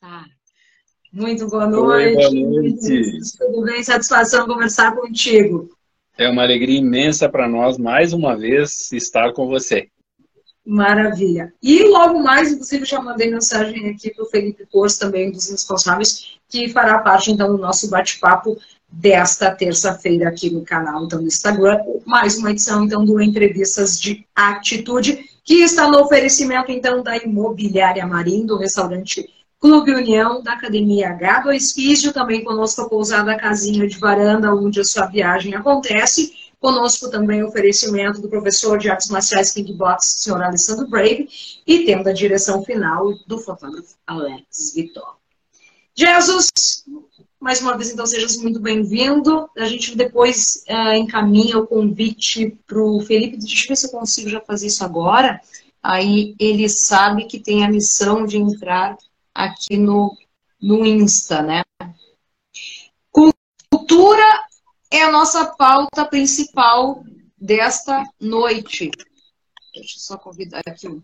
Tá. Muito boa noite. Oi, boa noite. Tudo bem? Satisfação conversar contigo. É uma alegria imensa para nós, mais uma vez, estar com você. Maravilha. E logo mais, inclusive, já mandei mensagem aqui para o Felipe Corso, também dos responsáveis, que fará parte, então, do nosso bate-papo desta terça-feira aqui no canal, então, no Instagram. Mais uma edição, então, do Entrevistas de Atitude, que está no oferecimento, então, da Imobiliária Marim, do restaurante Clube União, da Academia H2 Físio, também conosco a pousada Casinha de Varanda, onde a sua viagem acontece. Conosco também o oferecimento do professor de artes marciais kickbox, senhor Alessandro Brave, e tendo a direção final do fotógrafo Alex Vitor. Jesus, mais uma vez, então, sejas muito bem-vindo. A gente depois uh, encaminha o convite para o Felipe. Deixa eu ver se eu consigo já fazer isso agora. Aí ele sabe que tem a missão de entrar aqui no, no Insta, né? Cultura é a nossa pauta principal desta noite. Deixa eu só convidar aqui o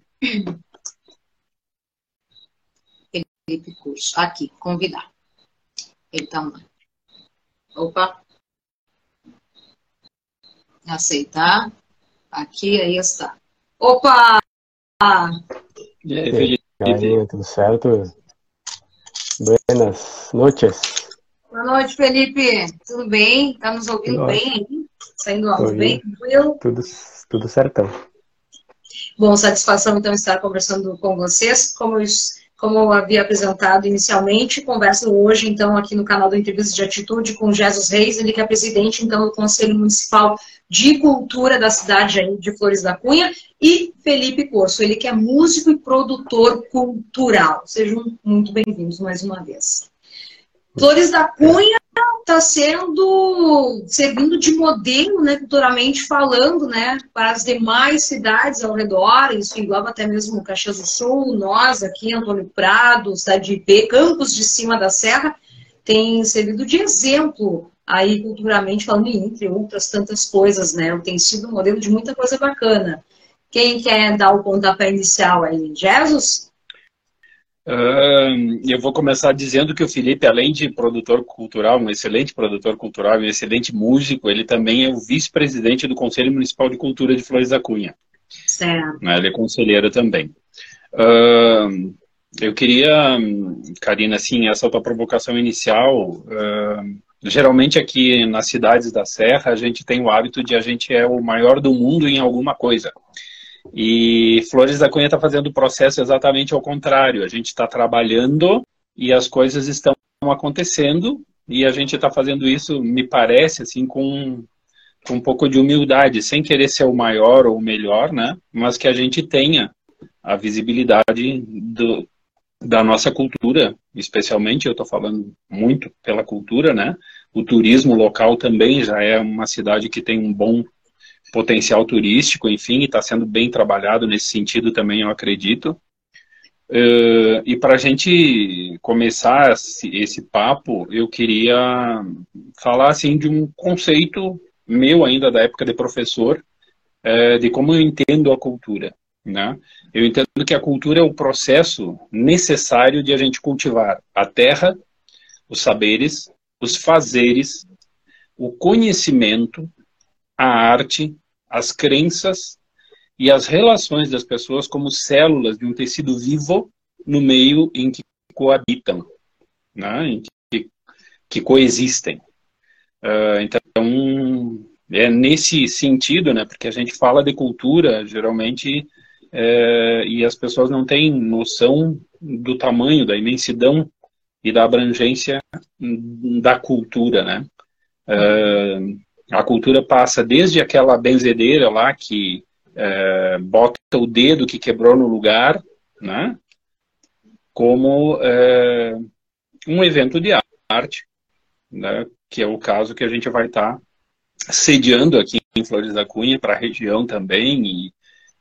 Felipe Curso. Aqui, convidar. Ele tá lá. Opa. Aceitar. Aqui, aí está. Opa! E aí, Felipe? Aí, tudo certo? Buenas noches. Boa noite, Felipe. Tudo bem? Tá nos ouvindo Nossa. bem aí? Saindo áudio bem? Tranquilo? Tudo, tudo certão. Bom, satisfação então estar conversando com vocês. Como eu, como eu havia apresentado inicialmente, converso hoje então aqui no canal do Entrevista de Atitude com Jesus Reis, ele que é presidente então do Conselho Municipal de Cultura da cidade de Flores da Cunha, e Felipe Corso, ele que é músico e produtor cultural. Sejam muito bem-vindos mais uma vez. Flores da Cunha está sendo servindo de modelo, né, culturalmente falando, né, para as demais cidades ao redor, isso engloba até mesmo Caxias do Sul, nós aqui, Antônio Prado, cidade de IP, Campos de Cima da Serra, tem servido de exemplo aí culturalmente falando, entre outras tantas coisas, né? Tem sido um modelo de muita coisa bacana. Quem quer dar o pontapé inicial aí? Jesus? Eu vou começar dizendo que o Felipe, além de produtor cultural, um excelente produtor cultural, um excelente músico, ele também é o vice-presidente do Conselho Municipal de Cultura de Flores da Cunha. Certo. Né? Ele é conselheiro também. Eu queria, Karina, assim, essa tua provocação inicial, Geralmente aqui nas cidades da Serra a gente tem o hábito de a gente é o maior do mundo em alguma coisa. E Flores da Cunha está fazendo o processo exatamente ao contrário. A gente está trabalhando e as coisas estão acontecendo e a gente está fazendo isso, me parece, assim, com, com um pouco de humildade, sem querer ser o maior ou o melhor, né? Mas que a gente tenha a visibilidade do, da nossa cultura, especialmente, eu estou falando muito pela cultura, né? O turismo local também já é uma cidade que tem um bom potencial turístico, enfim, está sendo bem trabalhado nesse sentido também, eu acredito. Uh, e para a gente começar esse, esse, papo, eu queria falar assim de um conceito meu ainda da época de professor, uh, de como eu entendo a cultura. Né? Eu entendo que a cultura é o processo necessário de a gente cultivar a terra, os saberes, os fazeres, o conhecimento, a arte, as crenças e as relações das pessoas como células de um tecido vivo no meio em que coabitam, né? em que, que coexistem. Uh, então, é nesse sentido, né? porque a gente fala de cultura, geralmente é, e as pessoas não têm noção do tamanho, da imensidão e da abrangência da cultura, né? É, a cultura passa desde aquela benzedeira lá que é, bota o dedo que quebrou no lugar, né? Como é, um evento de arte, né? Que é o caso que a gente vai estar tá sediando aqui em Flores da Cunha para a região também e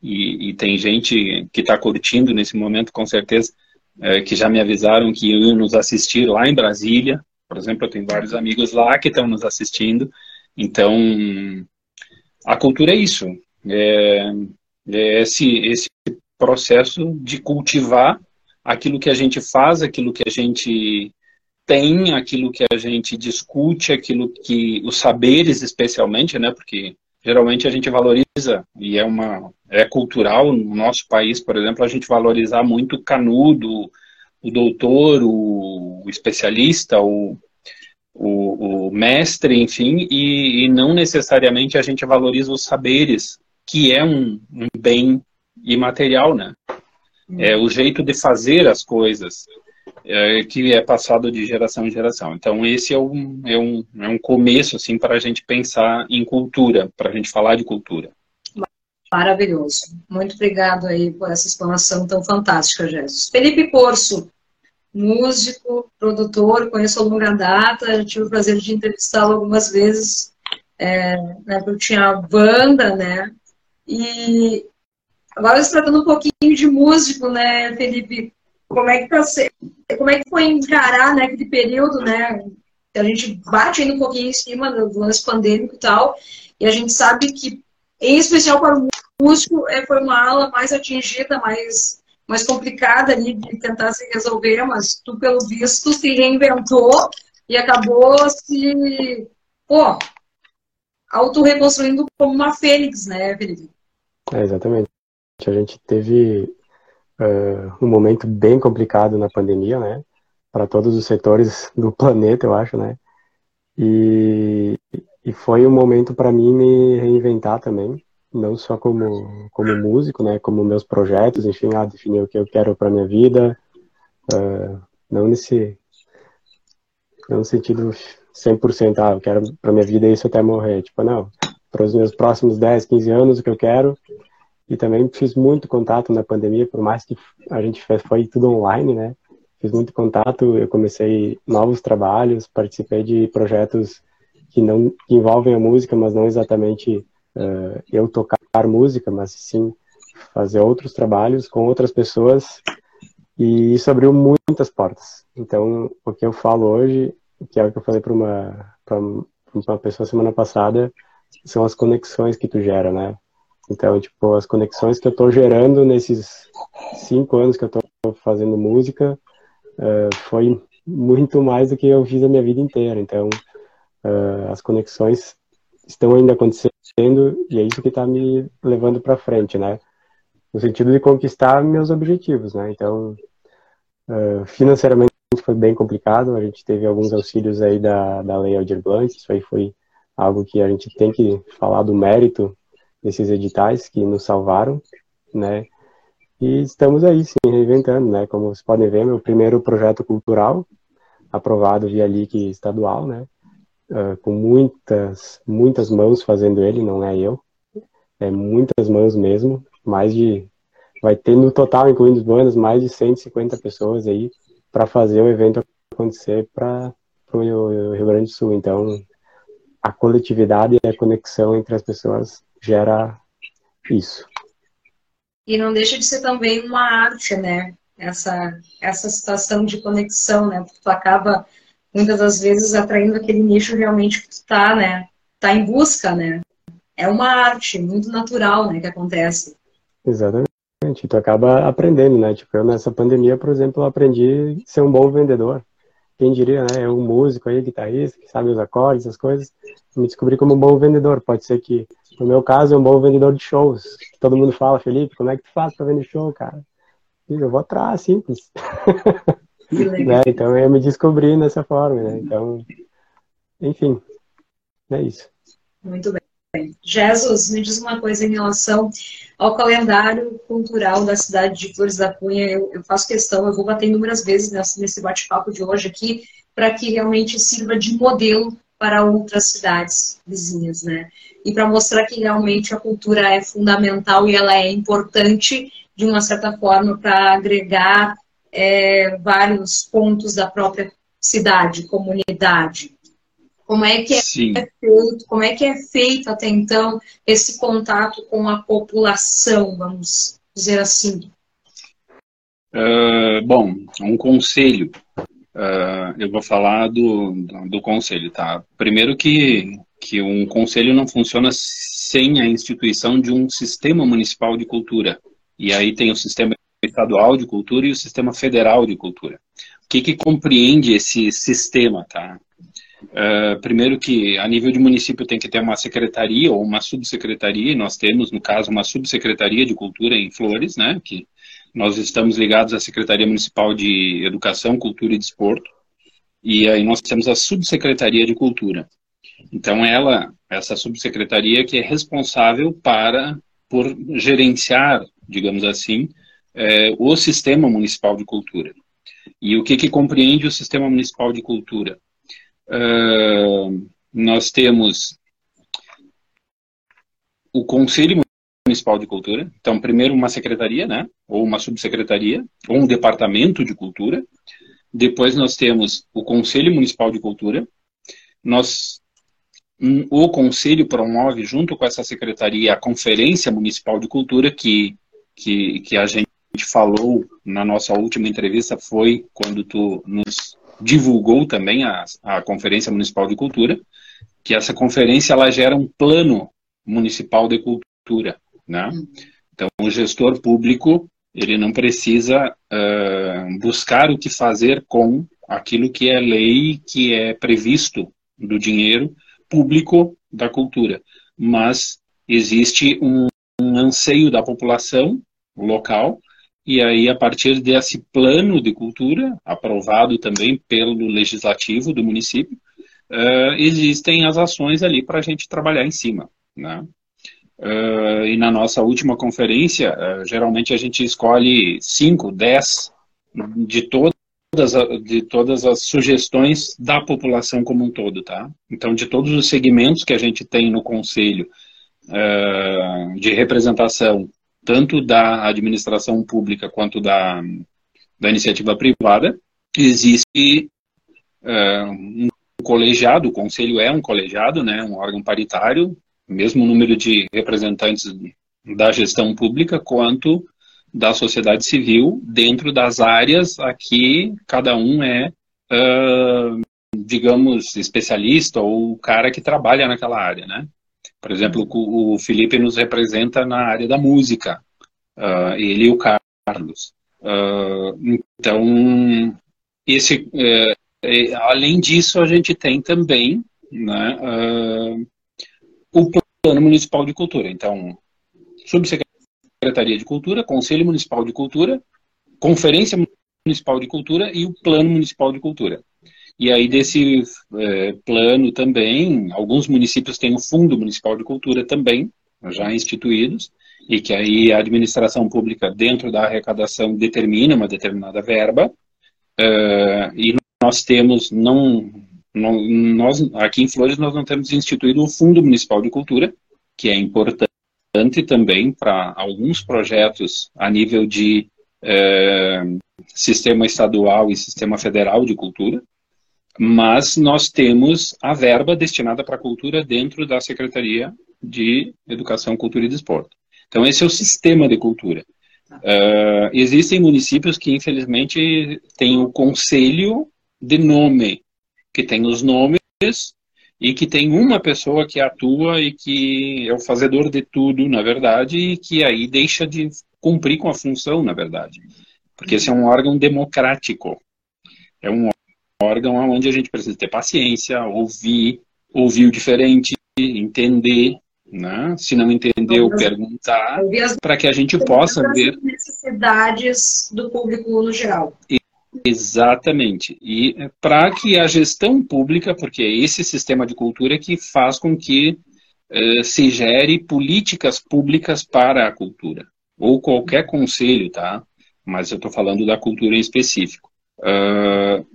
e, e tem gente que está curtindo nesse momento, com certeza, é, que já me avisaram que iam nos assistir lá em Brasília. Por exemplo, eu tenho vários amigos lá que estão nos assistindo. Então, a cultura é isso. É, é esse, esse processo de cultivar aquilo que a gente faz, aquilo que a gente tem, aquilo que a gente discute, aquilo que os saberes especialmente, né? Porque geralmente a gente valoriza e é uma é cultural no nosso país, por exemplo, a gente valorizar muito o canudo, o doutor, o, especialista, o, o, o, mestre, enfim, e, e, não necessariamente a gente valoriza os saberes, que é um, um bem imaterial, né? É o jeito de fazer as coisas é, que é passado de geração em geração. Então esse é um, é um, é um começo assim para a gente pensar em cultura, para a gente falar de cultura. Maravilhoso. Muito obrigado aí por essa explanação tão fantástica, Jesus. Felipe Corso, músico, produtor, conheço a longa data, tive o prazer de entrevistá-lo algumas vezes, é, né, eu tinha banda, né, e agora se tratando um pouquinho de músico, né, Felipe, como é que tá, como é que foi encarar, né, aquele período, né, a gente bate ainda um pouquinho em cima do lance pandêmico e tal, e a gente sabe que, em especial para o músico, é, foi uma ala mais atingida, mais mais complicada ali de tentar se resolver, mas tu, pelo visto, se reinventou e acabou se, pô, auto-reconstruindo como uma fênix, né, Felipe? É, exatamente. A gente teve uh, um momento bem complicado na pandemia, né, para todos os setores do planeta, eu acho, né, e, e foi um momento para mim me reinventar também, não só como, como músico, né, como meus projetos, enfim, ah, definir o que eu quero para minha vida, uh, não nesse não no sentido 100%, ah, eu quero para minha vida isso até morrer, tipo, não, para os meus próximos 10, 15 anos o que eu quero, e também fiz muito contato na pandemia, por mais que a gente fez, foi tudo online, né, fiz muito contato, eu comecei novos trabalhos, participei de projetos que não que envolvem a música, mas não exatamente uh, eu tocar música, mas sim fazer outros trabalhos com outras pessoas e isso abriu muitas portas. Então, o que eu falo hoje, que é o que eu falei para uma para uma pessoa semana passada, são as conexões que tu gera, né? Então, tipo, as conexões que eu estou gerando nesses cinco anos que eu estou fazendo música uh, foi muito mais do que eu fiz a minha vida inteira. Então, uh, as conexões estão ainda acontecendo e é isso que está me levando para frente, né? No sentido de conquistar meus objetivos, né? Então, uh, financeiramente foi bem complicado, a gente teve alguns auxílios aí da, da Lei Aldir Blanc, isso aí foi algo que a gente tem que falar do mérito desses editais que nos salvaram, né? E estamos aí, sim, reinventando, né? Como vocês podem ver, meu primeiro projeto cultural, aprovado via LIC estadual, né? Uh, com muitas, muitas mãos fazendo ele, não é eu. É muitas mãos mesmo, mais de vai ter no total, incluindo os bandas, mais de 150 pessoas aí para fazer o evento acontecer para o Rio Grande do Sul. Então, a coletividade e a conexão entre as pessoas gera isso. E não deixa de ser também uma arte, né? Essa, essa situação de conexão, né? Porque tu acaba muitas das vezes atraindo aquele nicho realmente que tu tá, né? Tá em busca, né? É uma arte muito natural, né, que acontece. Exatamente. Tu acaba aprendendo, né? Tipo, eu nessa pandemia, por exemplo, aprendi a ser um bom vendedor. Quem diria, né? É um músico aí, guitarrista, que sabe os acordes, as coisas. Me descobri como um bom vendedor. Pode ser que, no meu caso, é um bom vendedor de shows. Todo mundo fala, Felipe, como é que tu faz para vender show, cara? Eu vou atrás, simples. Né? Então eu me descobri nessa forma, né? Então, enfim, é isso. Muito bem. Jesus, me diz uma coisa em relação ao calendário cultural da cidade de Flores da Cunha. Eu, eu faço questão, eu vou bater inúmeras vezes nesse bate-papo de hoje aqui, para que realmente sirva de modelo para outras cidades vizinhas, né? E para mostrar que realmente a cultura é fundamental e ela é importante, de uma certa forma, para agregar é, vários pontos da própria cidade, comunidade. Como é que é Sim. feito, como é que é feito até então esse contato com a população, vamos dizer assim? Uh, bom, um conselho. Uh, eu vou falar do, do, do, conselho, tá? Primeiro que, que um conselho não funciona sem a instituição de um sistema municipal de cultura. E aí tem o sistema estadual de cultura e o sistema federal de cultura. O que, que compreende esse sistema, tá? Uh, primeiro que a nível de município tem que ter uma secretaria ou uma subsecretaria, e nós temos, no caso, uma subsecretaria de cultura em Flores, né, que nós estamos ligados à Secretaria Municipal de Educação, Cultura e Desporto, e aí nós temos a subsecretaria de cultura. Então ela, essa subsecretaria que é responsável para, por gerenciar, digamos assim, é, o sistema municipal de cultura. E o que, que compreende o sistema municipal de cultura? Uh, nós temos o Conselho Municipal de Cultura. Então, primeiro uma secretaria, né? Ou uma subsecretaria, ou um departamento de cultura. Depois nós temos o Conselho Municipal de Cultura. Nós, o Conselho promove, junto com essa secretaria, a Conferência Municipal de Cultura, que, que, que a gente falou na nossa última entrevista, foi quando tu nos divulgou também a, a Conferência Municipal de Cultura, que essa conferência ela gera um plano municipal de cultura, né? Então, o gestor público ele não precisa uh, buscar o que fazer com aquilo que é lei, que é previsto do dinheiro público da cultura, mas existe um, um anseio da população local e aí, a partir desse plano de cultura, aprovado também pelo legislativo do município, uh, existem as ações ali para a gente trabalhar em cima. Né? Uh, e na nossa última conferência, uh, geralmente a gente escolhe 5, 10 de todas, de todas as sugestões da população como um todo. Tá? Então, de todos os segmentos que a gente tem no conselho de representação tanto da administração pública quanto da, da iniciativa privada, existe uh, um colegiado, o conselho é um colegiado, né, um órgão paritário, mesmo número de representantes da gestão pública quanto da sociedade civil, dentro das áreas a que cada um é, uh, digamos, especialista ou cara que trabalha naquela área, né? Por exemplo, o Felipe nos representa na área da música, uh, ele e o Carlos. Uh, então, esse, uh, além disso, a gente tem também né, o Plano Municipal de Cultura. Então, Subsecretaria de Cultura, Conselho Municipal de Cultura, Conferência Municipal de Cultura e o Plano Municipal de Cultura. E aí, desse é, plano também, alguns municípios têm o Fundo Municipal de Cultura também, já instituídos, e que aí a administração pública, dentro da arrecadação, determina uma determinada verba, uh, e nós temos, não, não, nós, aqui em Flores, nós não temos instituído o Fundo Municipal de Cultura, que é importante também para alguns projetos a nível de uh, sistema estadual e sistema federal de cultura, mas nós temos a verba destinada para a cultura dentro da Secretaria de Educação, Cultura e Desporto. Então, esse é o sistema de cultura. Uh, existem municípios que, infelizmente, têm o conselho de nome, que tem os nomes e que tem uma pessoa que atua e que é o fazedor de tudo, na verdade, e que aí deixa de cumprir com a função, na verdade. Porque esse é um órgão democrático. É um órgão onde a gente precisa ter paciência, ouvir, ouvir o diferente, entender, né? Se não entendeu, perguntar, para que a gente possa ver necessidades do público no geral. Exatamente. E para que a gestão pública, porque é esse sistema de cultura que faz com que eh, se gere políticas públicas para a cultura, ou qualquer conselho, tá? Mas eu estou falando da cultura em específico. Uh,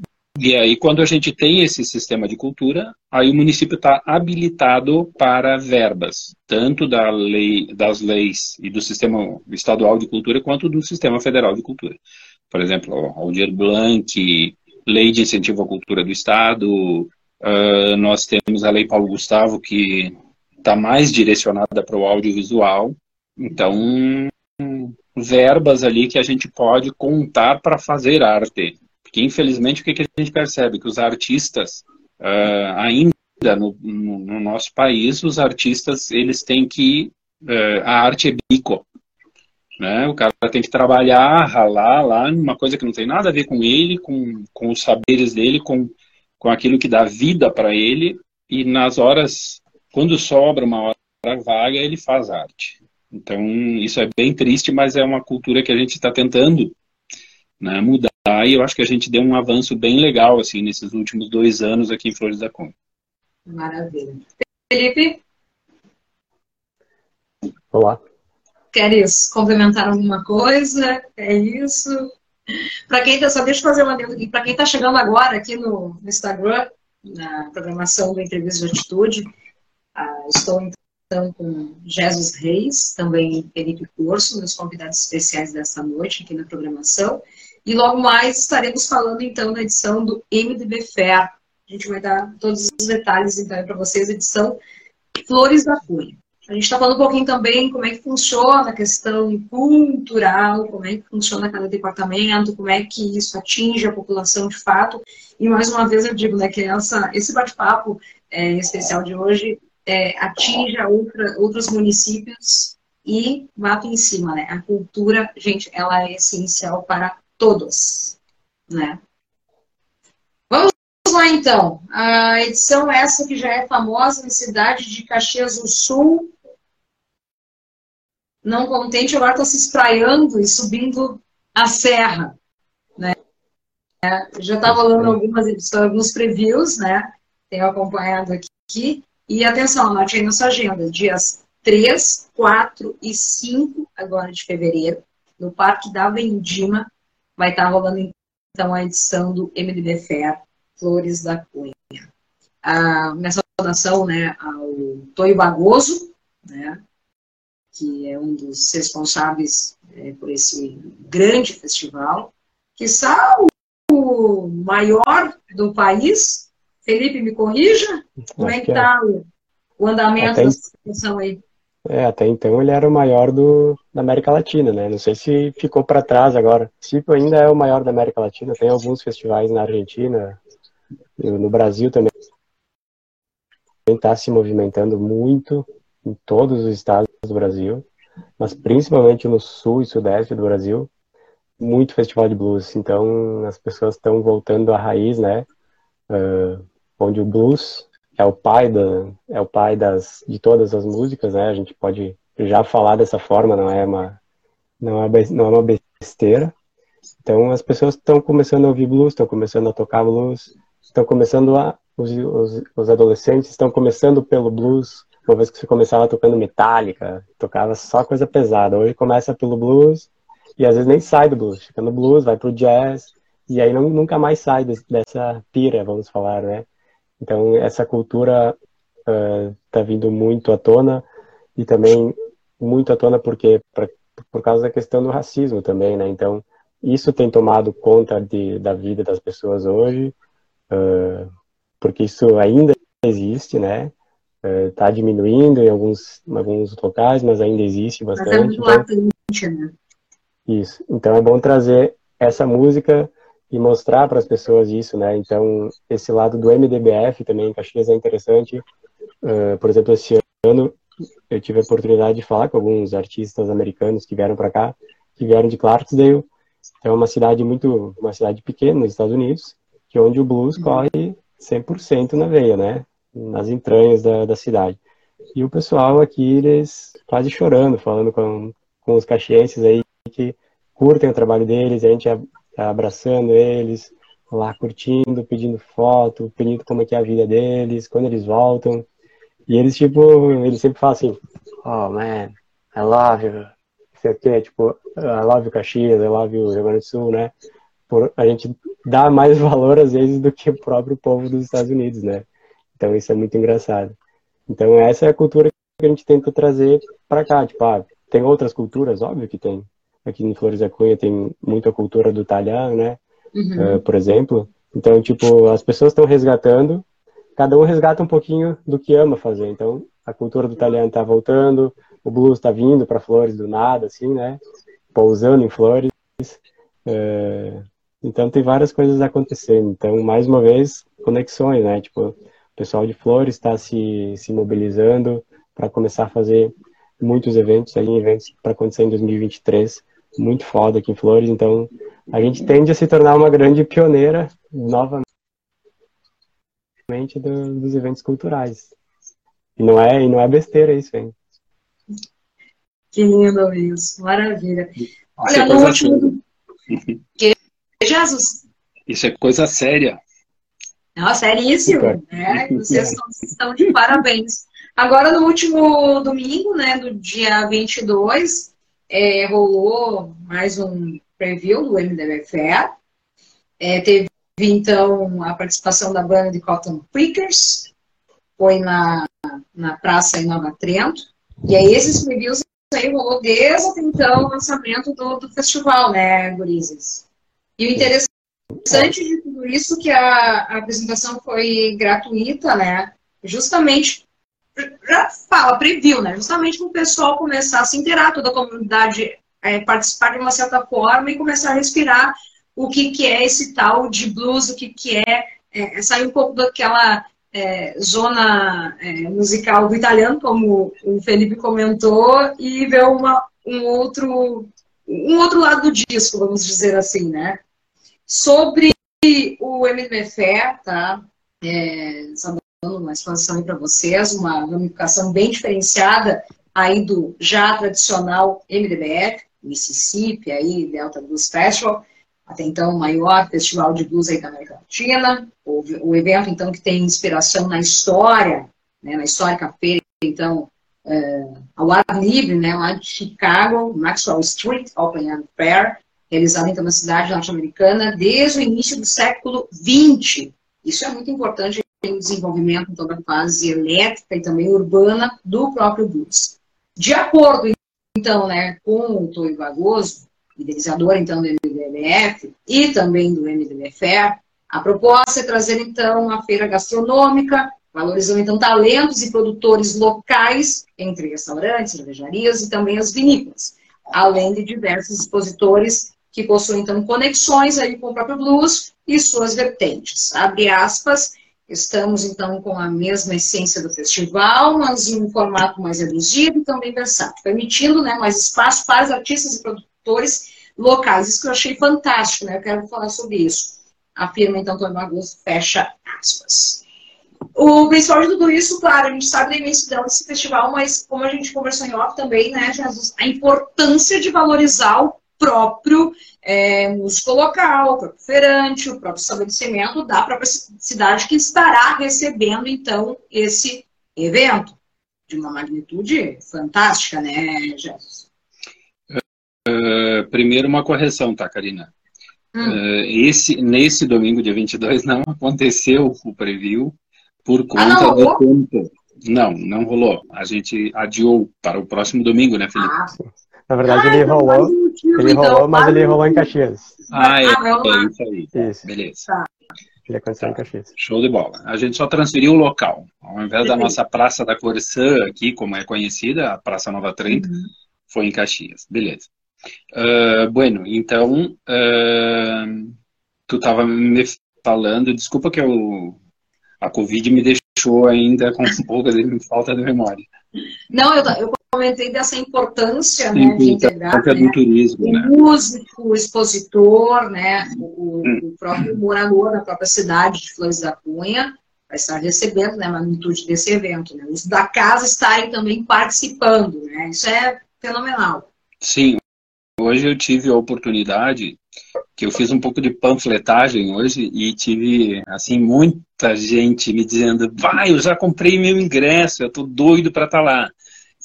e aí, quando a gente tem esse sistema de cultura, aí o município está habilitado para verbas, tanto da lei, das leis e do sistema estadual de cultura, quanto do sistema federal de cultura. Por exemplo, Aldir Blanc, lei de incentivo à cultura do Estado, uh, nós temos a lei Paulo Gustavo, que está mais direcionada para o audiovisual. Então, verbas ali que a gente pode contar para fazer arte. Porque, infelizmente, o que, que a gente percebe? Que os artistas, uh, ainda no, no, no, nosso país, os artistas, eles têm que... Uh, a arte é bico. Né? O cara tem que trabalhar, ralar lá numa coisa que não tem nada a ver com ele, com, com os saberes dele, com, com aquilo que dá vida para ele. E nas horas, quando sobra uma hora vaga, ele faz arte. Então, isso é bem triste, mas é uma cultura que a gente está tentando né, mudar. E eu acho que a gente deu um avanço bem legal assim nesses últimos dois anos aqui em Flores da Cunha. Maravilha. Felipe? Olá. Queres complementar alguma coisa? É isso? Para quem está, só deixa eu fazer uma dentro aqui. Para quem está chegando agora aqui no, no, Instagram, na programação do Entrevista de Atitude, ah, estou então com Jesus Reis, também Felipe Corso, meus convidados especiais desta noite aqui na programação. E logo mais estaremos falando então na edição do MDB Fair. A gente vai dar todos os detalhes então para vocês, edição Flores da Cunha. A gente está falando um pouquinho também como é que funciona a questão cultural, como é que funciona cada departamento, como é que isso atinge a população de fato. E mais uma vez eu digo né, que essa, esse bate-papo é, especial de hoje é, atinja outra, outros municípios e bato em cima, né? A cultura, gente, ela é essencial para todos, né? Vamos lá então. A edição essa que já é famosa na cidade de Caxias do Sul, não contente, agora está se espraiando e subindo a serra. Né? É, já está rolando algumas edições, alguns previews, né? Tenho acompanhado aqui. E atenção, anote aí na sua agenda, dias 3, 4 e 5 agora de fevereiro, no Parque da Vendima, vai estar tá rolando então a edição do MDB Fair Flores da Cunha. Ah, minha saudação né, ao Toio Bagoso, né, que é um dos responsáveis é, por esse grande festival, que está o maior do país. Felipe, me corrija? Como é que está é. o, o, andamento até, da situação aí? É, até então ele era o maior do, da América Latina, né? Não sei se ficou para trás agora. Tipo, ainda é o maior da América Latina. Tem alguns festivais na Argentina, no Brasil também está se movimentando muito em todos os estados do Brasil, mas principalmente no sul e sudeste do Brasil, muito festival de blues. Então as pessoas estão voltando à raiz, né? Uh, onde o blues é o pai da, é o pai das de todas as músicas, né? A gente pode já falar dessa forma, não é uma não é, não é uma besteira. Então as pessoas estão começando a ouvir blues, estão começando a tocar blues, estão começando a os, os, os adolescentes estão começando pelo blues, uma vez que você começava tocando metálica, tocava só coisa pesada. Hoje começa pelo blues e às vezes nem sai do blues, fica no blues, vai pro jazz e aí não, nunca mais sai dessa pira, vamos falar, né? Então essa cultura está uh, vindo muito à tona e também muito à tona porque pra, por causa da questão do racismo também, né? Então isso tem tomado conta de, da vida das pessoas hoje, uh, porque isso ainda existe, né? está é, diminuindo em alguns, alguns locais, mas ainda existe bastante. Mas é muito então, latente, né? Isso. Então é bom trazer essa música e mostrar para as pessoas isso, né? Então esse lado do MDBF também em Caxias é interessante. Uh, por exemplo, esse ano eu tive a oportunidade de falar com alguns artistas americanos que vieram para cá, que vieram de Clarksdale. É uma cidade muito, uma cidade pequena nos Estados Unidos, que é onde o blues uhum. corre 100% na veia, né? nas entranhas da, da cidade. E o pessoal aqui, eles quase chorando, falando com, com os caxienses aí que curtem o trabalho deles, a gente abraçando eles, lá curtindo, pedindo foto, pedindo como é que é a vida deles, quando eles voltam. E eles, tipo, eles sempre falam assim, oh, man, I love you. Sei o tipo, I love you Caxias, I love you Rio Grande do Sul, né? Por, a gente dá mais valor, às vezes, do que o próprio povo dos Estados Unidos, né? Então isso é muito engraçado. Então essa é a cultura que a gente tenta trazer para cá. Tipo, ah, tem outras culturas, óbvio que tem. Aqui em Flores da Cunha tem muita cultura do talhão, né? Uhum. Uh, por exemplo. Então, tipo, as pessoas estão resgatando, cada um resgata um pouquinho do que ama fazer. Então, a cultura do talhão está voltando, o blues está vindo para Flores do nada, assim, né? Pousando em Flores. Uh, então, tem várias coisas acontecendo. Então, mais uma vez, conexões, né? Tipo, pessoal de Flores está se, se mobilizando para começar a fazer muitos eventos, aí eventos para acontecer em 2023, muito foda aqui em Flores, então a gente tende a se tornar uma grande pioneira novamente do, dos eventos culturais. E não é, e não é besteira isso, hein? Que lindo isso, maravilha. Olha, é no último. Que... Jesus? Isso é coisa séria. Não, seríssimo. Né? Vocês estão de parabéns. Agora, no último domingo, né, do dia 22, é, rolou mais um preview do MDBFE. É, teve, então, a participação da banda de Cotton Pickers, foi na, na praça em Nova Trento. E aí, esses previews aí rolou desde então o lançamento do, do festival, né, Gurizes? E o interessante de tudo isso é que a, a apresentação foi gratuita, né? Justamente já fala, previu, né? Justamente para o pessoal começar a se inteirar, toda a comunidade é, participar de uma certa forma e começar a respirar o que, que é esse tal de blues, o que, que é, é sair um pouco daquela é, zona é, musical do italiano, como o Felipe comentou, e ver uma, um, outro, um outro lado do disco, vamos dizer assim, né? Sobre o MDFE, tá? É, uma expansão para vocês, uma ramificação bem diferenciada aí do já tradicional MDBF, Mississippi, aí, Delta Blues Festival, até então o maior festival de blues aí da América Latina, o, o evento então que tem inspiração na história, né, na histórica feira, então, é, ao ar livre, né, lá de Chicago, Maxwell Street Open Air Fair, realizada então na cidade norte-americana desde o início do século XX. Isso é muito importante tem o desenvolvimento então, da fase elétrica e também urbana do próprio blues. De acordo, então, né, com o Toio Vagoso, idealizador, então, do MDMF e também do MDMFE, a proposta é trazer, então, uma feira gastronômica, valorizando, então, talentos e produtores locais, entre restaurantes, cervejarias e também as vinícolas, além de diversos expositores que possuem, então, conexões aí com o próprio blues e suas vertentes. Abre aspas, Estamos, então, com a mesma essência do festival, mas em um formato mais reduzido e também versátil, permitindo né, mais espaço para os artistas e produtores locais. Isso que eu achei fantástico, né? Eu quero falar sobre isso. Afirma, então, Antônio Augusto, fecha aspas. O principal de tudo isso, claro, a gente sabe da imensidão desse festival, mas como a gente conversou em off também, né, Jesus, a importância de valorizar o próprio é, músico local, o próprio feirante, o próprio estabelecimento da própria cidade que estará recebendo, então, esse evento de uma magnitude fantástica, né, Jesus? Uh, primeiro, uma correção, tá, Karina? Hum. Uh, esse, nesse domingo, dia 22, não aconteceu o preview por conta ah, do tempo. Não, não rolou. A gente adiou para o próximo domingo, né, Felipe? Ah, na verdade, ele rolou, ele rolou, então, mas ele rolou em Caxias. Ah, é, é isso aí. Isso. Beleza. Tá. Ele aconteceu tá. em Caxias. Show de bola. A gente só transferiu o local. Ao invés da nossa Praça da Corsã, aqui, como é conhecida, a Praça Nova 30, uhum. foi em Caxias. Beleza. Uh, bueno, então, uh, tu estava me falando, desculpa que eu, a Covid me deixou ainda com um pouco de falta de memória. Não, eu, eu comentei dessa importância né, de integrar né, do turismo, o né? músico, o expositor, né, o, hum. o, próprio morador da própria cidade de Flores da Cunha vai estar recebendo né, a magnitude desse evento. Né? Os da casa estarem também participando. Né? Isso é fenomenal. Sim, hoje eu tive a oportunidade que eu fiz um pouco de panfletagem hoje e tive assim muita gente me dizendo vai eu já comprei meu ingresso eu tô doido para estar tá lá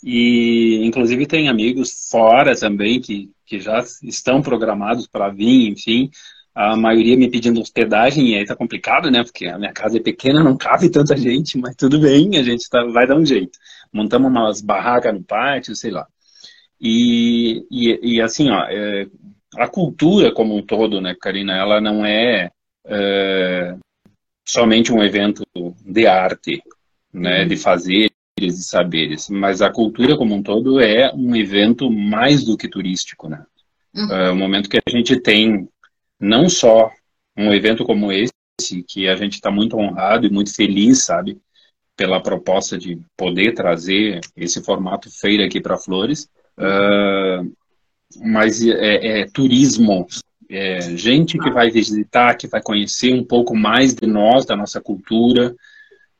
e, inclusive, tem amigos fora também que, que já estão programados para vir, enfim. A maioria me pedindo hospedagem, e aí tá complicado, né? Porque a minha casa é pequena, não cabe tanta gente, mas tudo bem, a gente tá, vai dar um jeito. Montamos umas barracas no pátio, sei lá. E, e, e assim, ó, é, a cultura como um todo, né, Karina, ela não é, é somente um evento de arte, né, de fazer e saberes, mas a cultura como um todo é um evento mais do que turístico, né? Uhum. É o momento que a gente tem não só um evento como esse, que a gente está muito honrado e muito feliz, sabe? pela proposta de poder trazer esse formato feira aqui para Flores. Uh, mas é, é turismo, é gente que vai visitar, que vai conhecer um pouco mais de nós, da nossa cultura.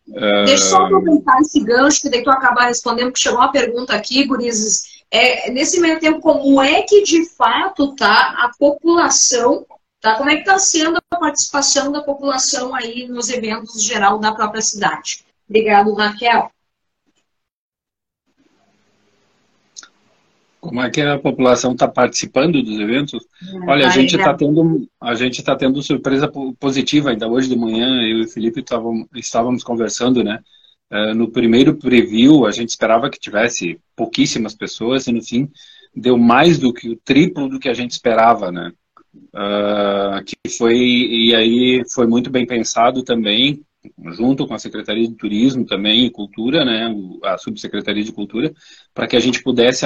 Deixa eu só aproveitar esse gancho, que daí tu acabar respondendo, porque chegou uma pergunta aqui, Gurizes. É, nesse meio tempo, como é que de fato tá a população, tá? Como é que está sendo a participação da população aí nos eventos geral da própria cidade? Obrigado, Raquel. Como é que a população está participando dos eventos? É, Olha, a gente está tendo a gente está tendo surpresa positiva ainda hoje de manhã. Eu e o Felipe tavam, estávamos conversando, né? Uh, no primeiro preview a gente esperava que tivesse pouquíssimas pessoas e no fim deu mais do que o triplo do que a gente esperava, né? Uh, que foi e aí foi muito bem pensado também junto com a Secretaria de Turismo também e Cultura, né, a Subsecretaria de Cultura, para que a gente pudesse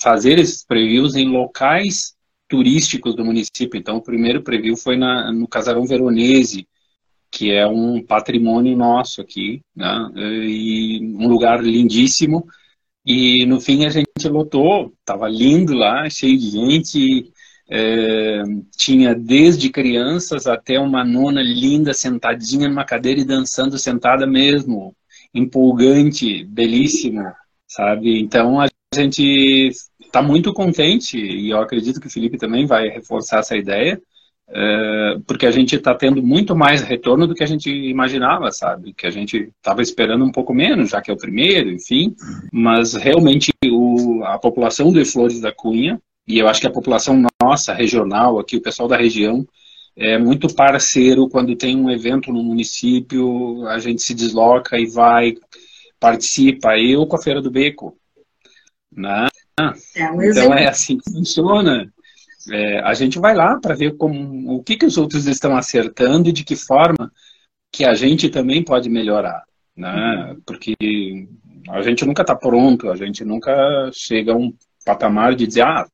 fazer esses previews em locais turísticos do município. Então, o primeiro preview foi na, no Casarão Veronese, que é um patrimônio nosso aqui, né, e um lugar lindíssimo. E no fim a gente lotou, estava lindo lá, cheio de gente, é, tinha desde crianças até uma nona linda sentadinha numa cadeira e dançando sentada mesmo, empolgante, belíssima, sabe? Então a gente está muito contente e eu acredito que o Felipe também vai reforçar essa ideia, é, porque a gente está tendo muito mais retorno do que a gente imaginava, sabe? Que a gente estava esperando um pouco menos, já que é o primeiro, enfim, mas realmente o, a população de Flores da Cunha e eu acho que a população nossa, regional, aqui, o pessoal da região, é muito parceiro quando tem um evento no município, a gente se desloca e vai, participa. Eu com a Feira do Beco. Né? É então é assim que funciona. É, a gente vai lá para ver como, o que, que os outros estão acertando e de que forma que a gente também pode melhorar. Né? Porque a gente nunca está pronto, a gente nunca chega a um patamar de dizer, ah,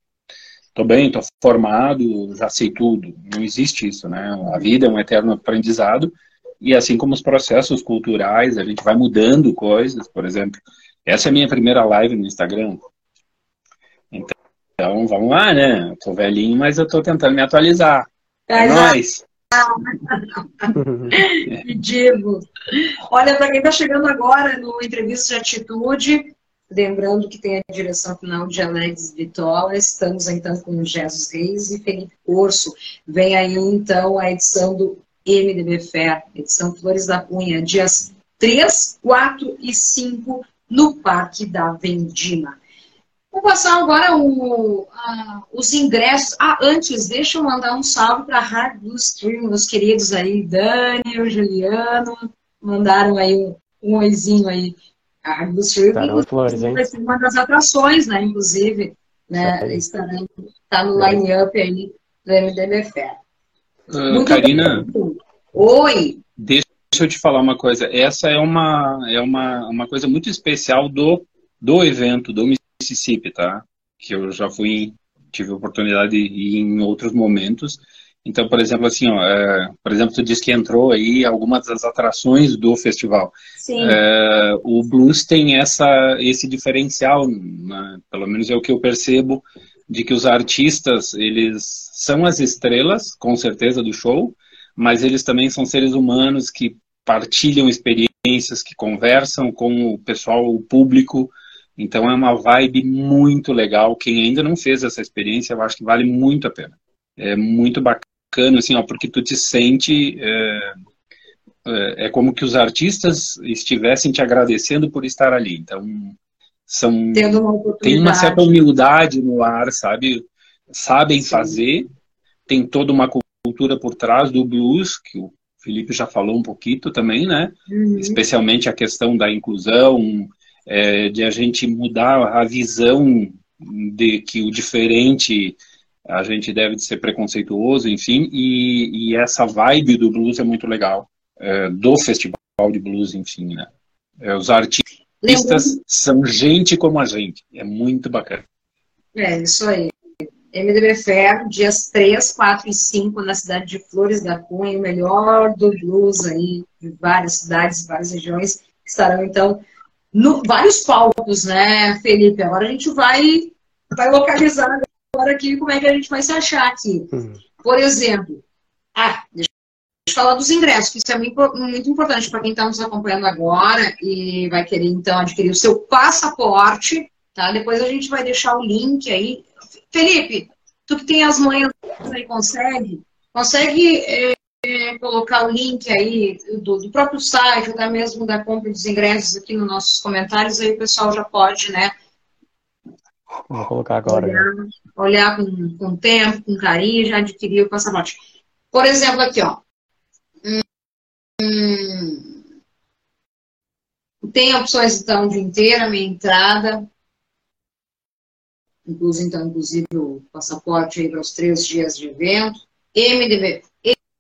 Estou bem, estou formado, já sei tudo. Não existe isso, né? A vida é um eterno aprendizado e assim como os processos culturais, a gente vai mudando coisas. Por exemplo, essa é a minha primeira live no Instagram. Então, vamos lá, né? Estou velhinho, mas eu estou tentando me atualizar. É, é nóis! Digo. Olha, para quem está chegando agora no Entrevista de Atitude, Lembrando que tem a direção final de Alex Vitola, estamos então com Jesus Reis e Felipe Corso. Vem aí então a edição do MDB Fair, edição Flores da Cunha, dias 3, 4 e 5 no Parque da Vendima. Vou passar agora o, a, os ingressos. Ah, antes, deixa eu mandar um salve para a Hard Blue Stream, meus queridos aí, Dani, o Juliano, mandaram aí um, um oizinho aí. A indústria Flores, vai ser uma das atrações, né? Inclusive, né? Estará tá no line-up aí do MDBFE. Uh, Karina. Oi. Deixa eu te falar uma coisa. Essa é uma, é uma, uma coisa muito especial do, do evento, do Mississippi, tá? Que eu já fui, tive a oportunidade de ir em outros momentos. Então, por exemplo, assim, ó, é, por exemplo, tu disse que entrou aí algumas das atrações do festival. Sim. É, o blues tem essa, esse diferencial, né? pelo menos é o que eu percebo, de que os artistas, eles são as estrelas, com certeza, do show, mas eles também são seres humanos que partilham experiências, que conversam com o pessoal, o público. Então é uma vibe muito legal. Quem ainda não fez essa experiência, eu acho que vale muito a pena. É muito bacana bacana, assim, ó, porque tu te sente. É, é, é, como que os artistas estivessem te agradecendo por estar ali. Então, são, uma tem uma certa humildade no ar, sabe? Sabem Sim. fazer, tem toda uma cultura por trás do blues, que o Felipe já falou um pouquinho também, né? Uhum. Especialmente a questão da inclusão, é, de a gente mudar a visão de que o diferente a gente deve ser preconceituoso, enfim, e, e essa vibe do blues é muito legal, é, do festival de blues, enfim, né? É, os artistas são gente como a gente, é muito bacana. É, isso aí. MDB Fair, dias 3, 4 e 5 na cidade de Flores da Cunha, o melhor do blues aí, de várias cidades, várias regiões, estarão, então, no, vários palcos, né, Felipe? Agora a gente vai, vai localizar agora aqui como é que a gente vai se achar aqui. Uhum. Por exemplo, ah, deixa eu falar dos ingressos, que isso é muito, muito importante para quem está nos acompanhando agora e vai querer, então, adquirir o seu passaporte, tá? Depois a gente vai deixar o link aí. Felipe, tu que tem as manhas aí, consegue? Consegue é, é, colocar o link aí do, do, próprio site, até mesmo da compra dos ingressos aqui nos nossos comentários, aí o pessoal já pode, né? Vou colocar agora. Olhar, né? olhar com, com tempo, com carinho, já adquirir o passaporte. Por exemplo, aqui, ó. Hum, tem opções, então, de inteira, meia entrada. Inclusive, então, inclusive o passaporte aí para os três dias de evento. MDB,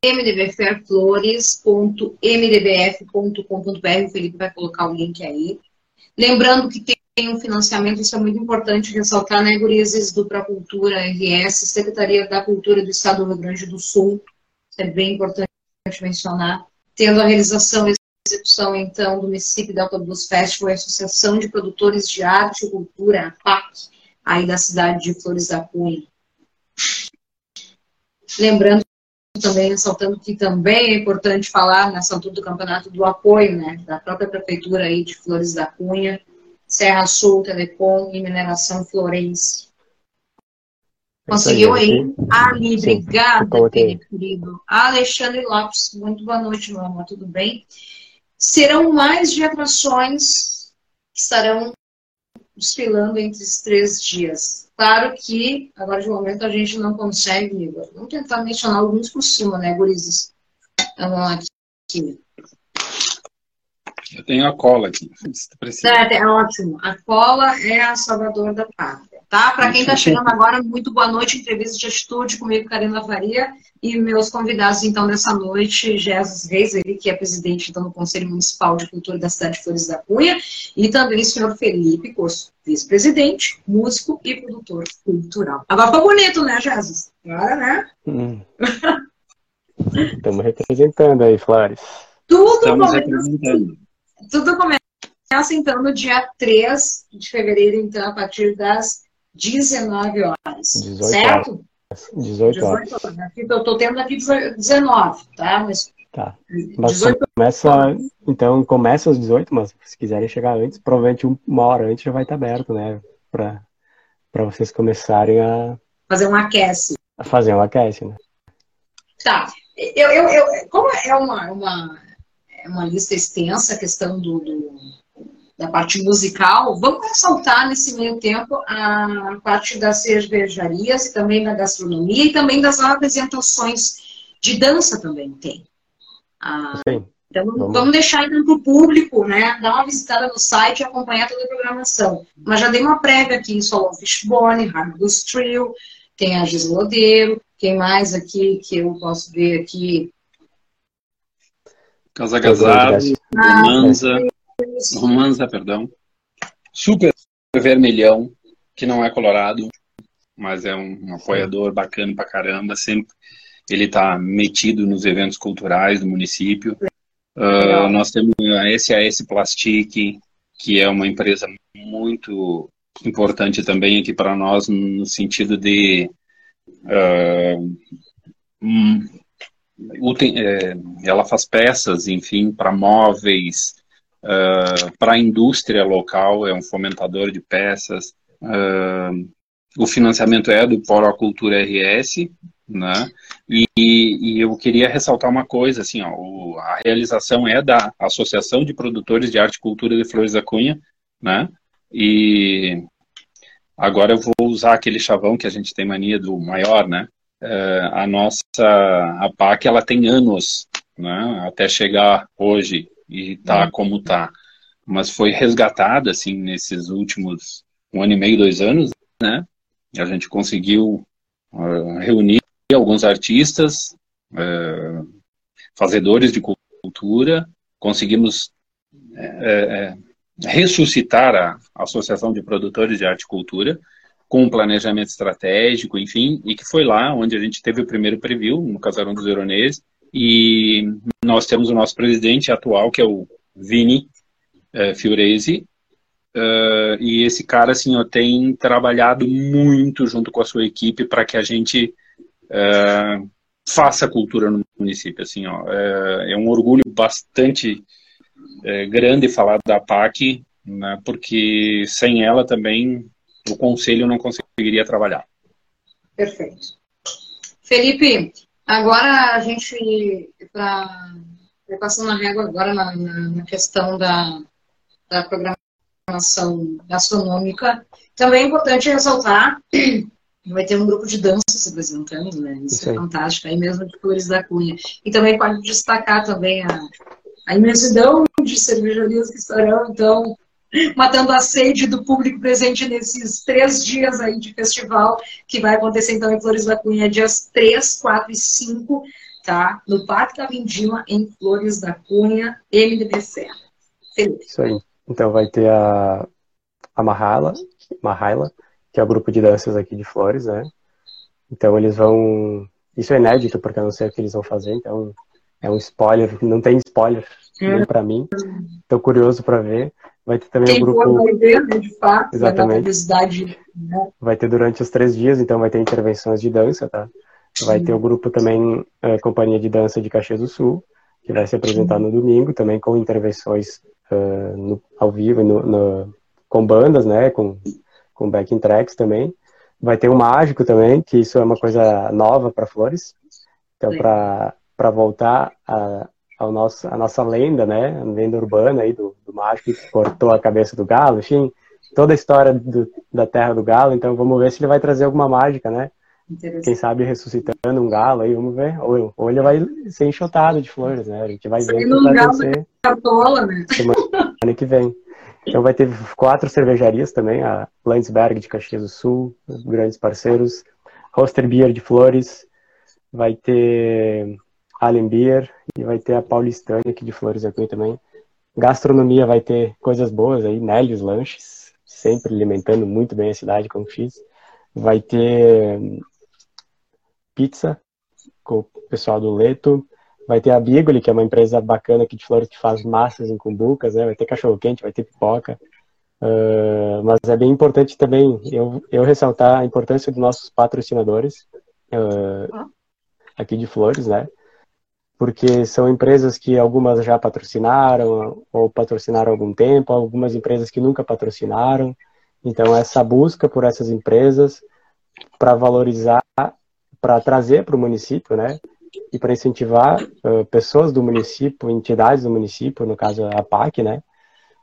mdbfairflores.mdbf.com.br. O Felipe vai colocar o link aí. Lembrando que tem um financiamento, isso é muito importante ressaltar, né, Gurizes, do Cultura RS, Secretaria da Cultura do Estado do Rio Grande do Sul. É bem importante mencionar. Tendo a realização e execução, então, do município da Autobus Festival, a Associação de Produtores de Arte e Cultura, a PAC, aí da cidade de Flores da Cunha. Lembrando também ressaltando que também é importante falar nessa altura do campeonato do apoio, né, da própria prefeitura aí de Flores da Cunha, Serra Sul, Telecom e Mineração Florense. É Conseguiu aí? Ali, obrigada, querido. Alexandre Lopes, muito boa noite, meu amor, tudo bem? Serão mais de atrações que estarão desfilando entre esses três dias. Claro que, agora de momento, a gente não consegue, Igor. Vamos tentar mencionar alguns por cima, né, gurizes? Vamos aqui. Eu tenho a cola aqui. Certo, é ótimo. A cola é a salvador da pátria. Tá? Para quem está chegando agora, muito boa noite. Entrevista de atitude comigo, Karina Faria, e meus convidados, então, dessa noite, Jesus Reis, ele que é presidente então, do Conselho Municipal de Cultura da cidade de Flores da Cunha, e também o senhor Felipe Corso, vice-presidente, músico e produtor cultural. Agora ficou bonito, né, Jesus? Agora, né? Hum. Estamos representando aí, Flores. Tudo Estamos representando. Tudo começa então no dia 3 de fevereiro, então, a partir das 19 horas. 18 certo? Horas. 18 horas. 18 horas. Aqui, eu estou tendo aqui 19, tá? Mas, tá. Mas 18 começa, então começa às 18, mas se quiserem chegar antes, provavelmente uma hora antes já vai estar aberto, né? Para vocês começarem a. Fazer um aquece. A fazer um aquece, né? Tá. Eu, eu, eu, como é uma, uma é uma lista extensa, a questão do, do, da parte musical. Vamos ressaltar nesse meio tempo a parte das cervejarias e também da gastronomia e também das apresentações de dança também tem. Ah. Então vamos, vamos deixar então para o público, né? Dar uma visitada no site e acompanhar toda a programação. Mas já dei uma prévia aqui, Solon Fishbone, Hardwood Trio, tem a Gislodeiro, quem mais aqui que eu posso ver aqui? Casa Gazaro, Romanza, Romanza, perdão. Super Vermelhão, que não é colorado, mas é um, apoiador bacana pra caramba. Sempre ele está metido nos eventos culturais do município. Uh, nós temos a SAS Plastic, que é uma empresa muito importante também aqui para nós, no sentido de uh, é, ela faz peças, enfim, para móveis, uh, para a indústria local, é um fomentador de peças. Uh, o financiamento é do Polo Cultura RS, né? E, e, eu queria ressaltar uma coisa, assim, ó, o, a realização é da Associação de Produtores de Arte e Cultura de Flores da Cunha, né? E agora eu vou usar aquele chavão que a gente tem mania do maior, né? Uh, a nossa a PAC ela tem anos, né, até chegar hoje e tá uhum. como tá, mas foi resgatada assim nesses últimos um ano e meio, dois anos, né? A gente conseguiu uh, reunir alguns artistas, uh, fazedores de cultura, conseguimos ressuscitar a Associação de Produtores de Arte e Cultura, com um planejamento estratégico, enfim, e que foi lá onde a gente teve o primeiro preview, no Casarão dos Veronês, e nós temos o nosso presidente atual, que é o Vini, é, Fiorese, uh, e esse cara, assim, ó, tem trabalhado muito junto com a sua equipe para que a gente uh, faça cultura no município, assim, ó. É, é um orgulho bastante grande falar da PAC, né, porque sem ela também o conselho não conseguiria trabalhar. Perfeito. Felipe, agora a gente está passando a régua agora na, na, na questão da, da programação gastronômica. Também é importante ressaltar vai ter um grupo de dança se apresentando, né? Isso, Isso é fantástico, aí mesmo de Flores da Cunha. E também pode destacar também a, a imensidão de cervejarias que estarão, então, matando a sede do público presente nesses três dias aí de festival, que vai acontecer então em Flores da Cunha, dias 3, 4 e 5, tá? No Parque da Vindima, em Flores da Cunha, MDB Serra. Felipe. Isso aí. Então vai ter a, a Mahala, Mahala, que é o grupo de danças aqui de Flores, né? Então eles vão. Isso é inédito, porque eu não sei o que eles vão fazer, então é um spoiler, não tem spoiler nem para mim. Estou curioso para ver. Vai ter também Quem o grupo. vai ver, né, de fato, Exatamente. Né? Vai ter durante os três dias, então vai ter intervenções de dança, tá? Vai ter o grupo também, a Companhia de Dança de Caxias do Sul, que vai se apresentar no domingo, também com intervenções uh, no, ao vivo, no, no, com bandas, né? Com, com backing tracks também. Vai ter o Mágico também, que isso é uma coisa nova para Flores. Então, para voltar a, ao nosso, a nossa lenda, né? A lenda urbana aí do, do mágico que cortou a cabeça do galo, enfim, toda a história do, da terra do galo. Então vamos ver se ele vai trazer alguma mágica, né? Quem sabe ressuscitando um galo aí, vamos ver. Ou, ou ele vai ser enxotado de flores, né? A gente vai ver o que vai acontecer. Cartola, né? Semana que vem. Então vai ter quatro cervejarias também, a Landsberg de Caxias do Sul, grandes parceiros, Roster Beer de Flores, vai ter Allen Beer e vai ter a Paulistânia aqui de Flores aqui também. Gastronomia vai ter coisas boas aí, Nélios Lanches, sempre alimentando muito bem a cidade como fiz. Vai ter pizza com o pessoal do Leto. Vai ter a Bigoli, que é uma empresa bacana aqui de Flores que faz massas em cumbucas, né? Vai ter cachorro quente, vai ter pipoca. Uh, mas é bem importante também eu, eu ressaltar a importância dos nossos patrocinadores uh, aqui de Flores, né? Porque são empresas que algumas já patrocinaram ou patrocinaram há algum tempo, algumas empresas que nunca patrocinaram. Então, essa busca por essas empresas para valorizar, para trazer para o município, né? E para incentivar uh, pessoas do município, entidades do município, no caso a PAC, né?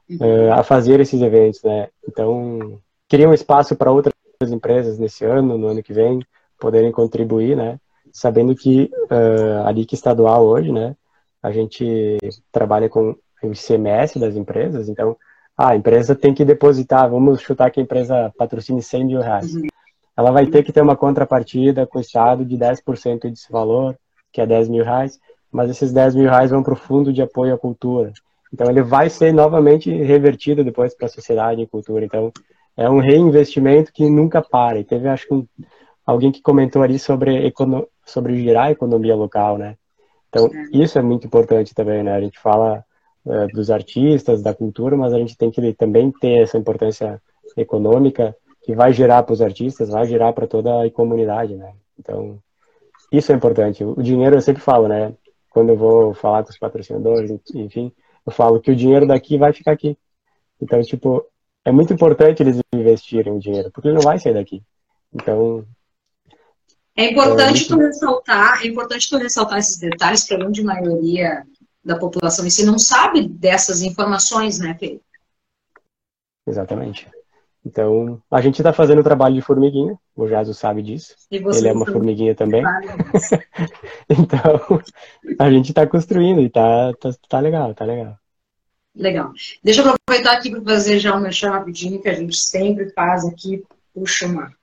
Uh, a fazer esses eventos, né? Então, queria um espaço para outras empresas nesse ano, no ano que vem, poderem contribuir, né? Sabendo que uh, a LIC estadual hoje, né, a gente trabalha com o ICMS das empresas, então ah, a empresa tem que depositar, vamos chutar que a empresa patrocine 100 mil reais. Uhum. Ela vai ter que ter uma contrapartida com o Estado de 10% desse valor, que é 10 mil reais, mas esses 10 mil reais vão para o Fundo de Apoio à Cultura. Então ele vai ser novamente revertido depois para a sociedade e cultura. Então é um reinvestimento que nunca para. E teve, acho que, um, alguém que comentou ali sobre, econo sobre girar a economia local, né? Então, isso é muito importante também, né? A gente fala é, dos artistas, da cultura, mas a gente tem que também ter essa importância econômica que vai gerar para os artistas, vai gerar para toda a comunidade, né? Então, isso é importante. O dinheiro, eu sempre falo, né? Quando eu vou falar com os patrocinadores, enfim, eu falo que o dinheiro daqui vai ficar aqui. Então, tipo, é muito importante eles investirem o dinheiro, porque ele não vai sair daqui. Então, é importante tu ressaltar, é importante tu ressaltar esses detalhes para a grande maioria da população em si não sabe dessas informações, né, Pedro? Exatamente. Então, a gente está fazendo o trabalho de formiguinha, o Jaso sabe disso. Ele é uma formiguinha também. então, a gente está construindo e tá, tá, tá legal, tá legal. Legal. Deixa eu aproveitar aqui para fazer já um mexer rapidinho, que a gente sempre faz aqui. Puxa uma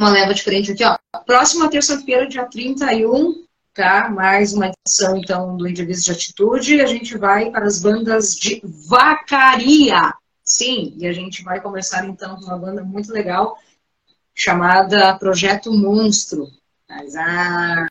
uma leva diferente aqui, ó. Próxima terça-feira, dia 31, tá? Mais uma edição, então, do Indivíduo de Atitude. A gente vai para as bandas de vacaria. Sim, e a gente vai começar, então, com uma banda muito legal chamada Projeto Monstro. Mas, ah,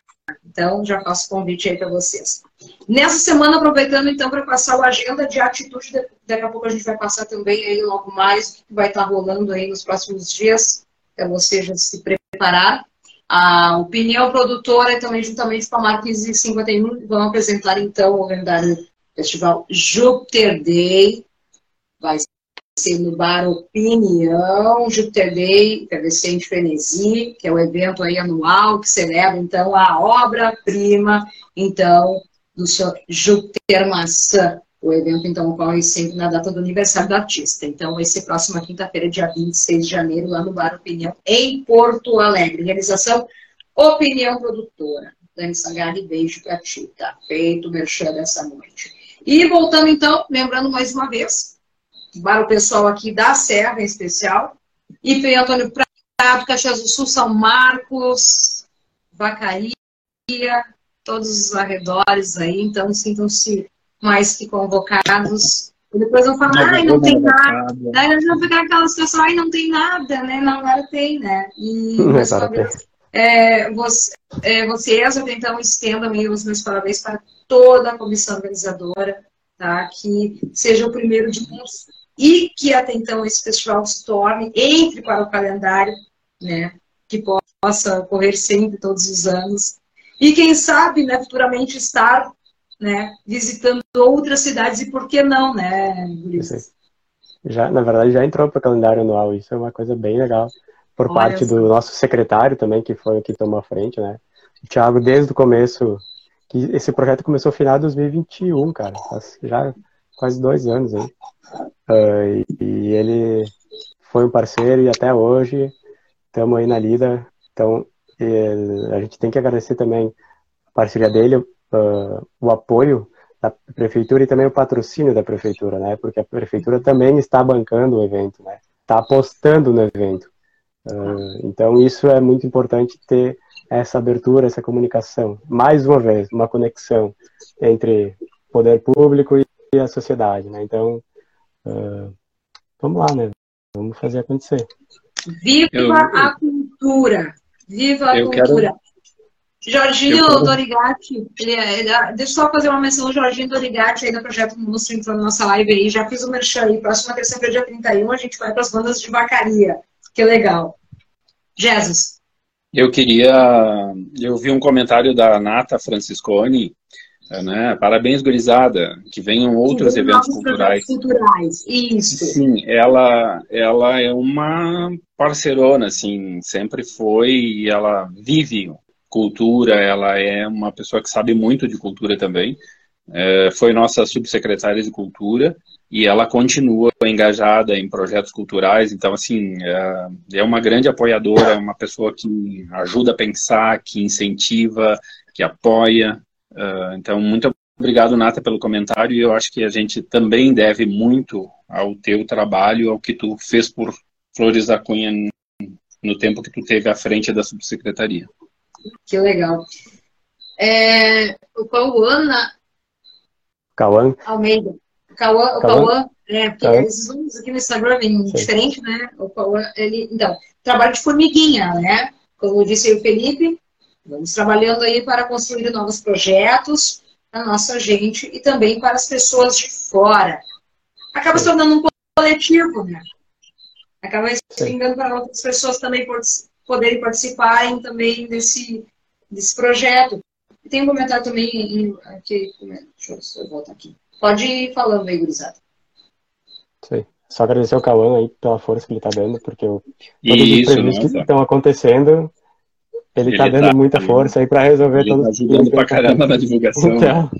Então, já faço o convite aí para vocês. Nessa semana, aproveitando então para passar a agenda de atitude, daqui a pouco a gente vai passar também aí logo mais o que vai estar tá rolando aí nos próximos dias, para você já se preparar. A opinião produtora também juntamente com a Marquise 51 vão apresentar então o lendário Festival Júpiter Day. Vai ser no Bar Opinião, Júpiter Day, Efervescente Frenesi, que é o evento aí anual que celebra então a obra-prima então do senhor Júpiter Maçã. O evento, então, ocorre sempre na data do aniversário do artista. Então, vai ser próxima quinta-feira, dia 26 de janeiro, lá no Bar Opinião, em Porto Alegre. Realização Opinião Produtora. Dani Sangali, beijo pra ti. Tá feito o merchan dessa noite. E voltando, então, lembrando mais uma vez, para o pessoal aqui da Serra, em especial, IP Antônio Prado, Caxias do Sul, São Marcos, Vacaria, todos os arredores aí, então sintam-se mais que convocados. E depois vão falar, ai, não tem nada. Eles vão ficar aquela situação, ai, não tem nada, né? Não, agora tem, né? E vez, é, você, é, vocês, então, estendam aí os meus parabéns para toda a comissão organizadora, tá? Que seja o primeiro de muitos e que até então esse festival se torne, entre para o calendário, né? Que possa ocorrer sempre, todos os anos. E quem sabe, né, futuramente estar né, visitando outras cidades e por que não, né? Já, na verdade, já entrou para o calendário anual, isso é uma coisa bem legal. Por Olha parte do nosso secretário também, que foi o que tomou a frente, né? O Thiago, desde o começo, que esse projeto começou no final de 2021, cara, já quase dois anos aí. Uh, e, e, ele foi um parceiro e até hoje estamos aí na lida. Então, a gente tem que agradecer também a parceria dele, uh, o apoio da prefeitura e também o patrocínio da prefeitura, né? Porque a prefeitura também está bancando o evento, né? Está apostando no evento. Uh, então isso é muito importante ter essa abertura, essa comunicação. Mais uma vez, uma conexão entre poder público e a sociedade, né? Então uh, vamos lá, né? Vamos fazer acontecer. Viva eu, a cultura! Viva a cultura! Quero... Jorginho eu... Dorigatti, ele, é, ele, é, deixa eu só fazer uma menção, Jorginho Dorigatti aí do Projeto Monstro entrou na nossa live aí, já fiz o merchan aí, próxima terça-feira, dia 31, a gente vai para as bandas de vacaria, que legal. Jesus. Eu queria, eu vi um comentário da Nata Franciscone, né? Parabéns, gurizada, que venham outros eventos culturais. culturais. Isso. Sim, ela, ela é uma parceirona, assim, sempre foi e ela vive cultura, ela é uma pessoa que sabe muito de cultura também. É, foi nossa subsecretária de cultura e ela continua engajada em projetos culturais. Então, assim, é, é uma grande apoiadora, é uma pessoa que ajuda a pensar, que incentiva, que apoia. É, então, muito obrigado, Nata, pelo comentário. E eu acho que a gente também deve muito ao teu trabalho, ao que tu fez por Flores da Cunha no tempo que tu teve à frente da subsecretaria. Que legal. É, o Cauã. Cauã. Almeida. Cauã, o Cauã, é, porque Cauã. esses nomes aqui no Instagram vêm diferente, né? O Cauã, ele, então, trabalho de formiguinha, né? Como disse o Felipe, vamos trabalhando aí para construir novos projetos para nossa gente e também para as pessoas de fora. Acaba se tornando um coletivo, né? Acaba explicando para outras pessoas também poderem participarem também desse, desse projeto. Tem um comentário também aqui, deixa eu voltar aqui. Pode ir falando aí, gurizada. Sim. Só agradecer ao Cauã aí pela força que ele está dando, porque o, todos os que estão acontecendo, ele está dando tá, muita força aí para resolver ele todos tá ajudando pra caramba na divulgação. Então,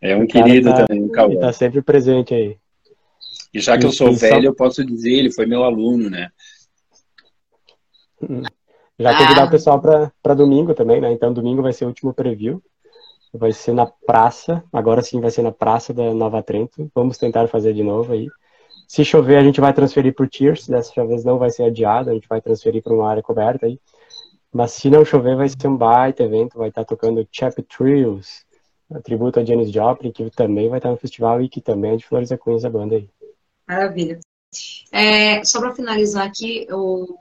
é um querido tá, também, o Cauã. Ele está sempre presente aí. E já que eu sou velho, só... eu posso dizer, ele foi meu aluno, né? Já convidar ah. o pessoal para domingo também, né? Então, domingo vai ser o último preview. Vai ser na praça. Agora sim vai ser na praça da Nova Trento. Vamos tentar fazer de novo aí. Se chover, a gente vai transferir por tiers. Dessa vez não vai ser adiado. A gente vai transferir para uma área coberta aí. Mas se não chover, vai ser um baita evento. Vai estar tocando Chap Trios, tributo a Janis Joplin, que também vai estar no festival e que também é de Flores da Cunha, a banda aí. Maravilha. É, só para finalizar aqui, o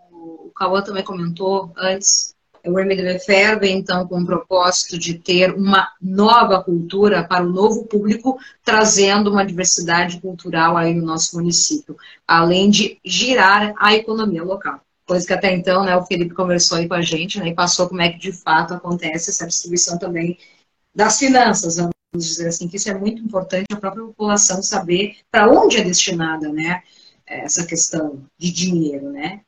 o Cauã também comentou antes, o MDB vem, então, com o propósito de ter uma nova cultura para o novo público, trazendo uma diversidade cultural aí no nosso município, além de girar a economia local. Coisa que até então, né, o Felipe conversou aí com a gente, né, e passou como é que de fato acontece essa distribuição também das finanças, vamos dizer assim, que isso é muito importante a própria população saber para onde é destinada, né, essa questão de dinheiro, né.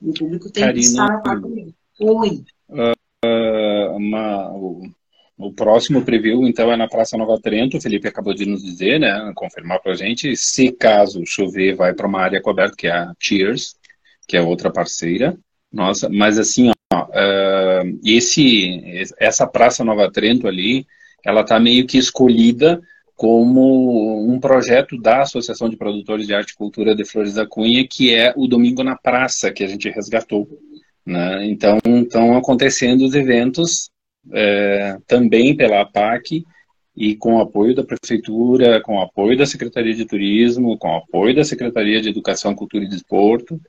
O público tem Carina, que estar comigo. Oi. Uh, uma, o, o, próximo preview, então, é na Praça Nova Trento. O Felipe acabou de nos dizer, né? Confirmar para a gente. Se caso chover, vai para uma área coberta, que é a Cheers, que é outra parceira. Nossa, mas assim, ó, uh, esse, essa Praça Nova Trento ali, ela está meio que escolhida como um projeto da Associação de Produtores de Arte e Cultura de Flores da Cunha, que é o Domingo na Praça, que a gente resgatou. Né? Então, estão acontecendo os eventos é, também pela APAC e com o apoio da Prefeitura, com o apoio da Secretaria de Turismo, com o apoio da Secretaria de Educação, Cultura e Desporto,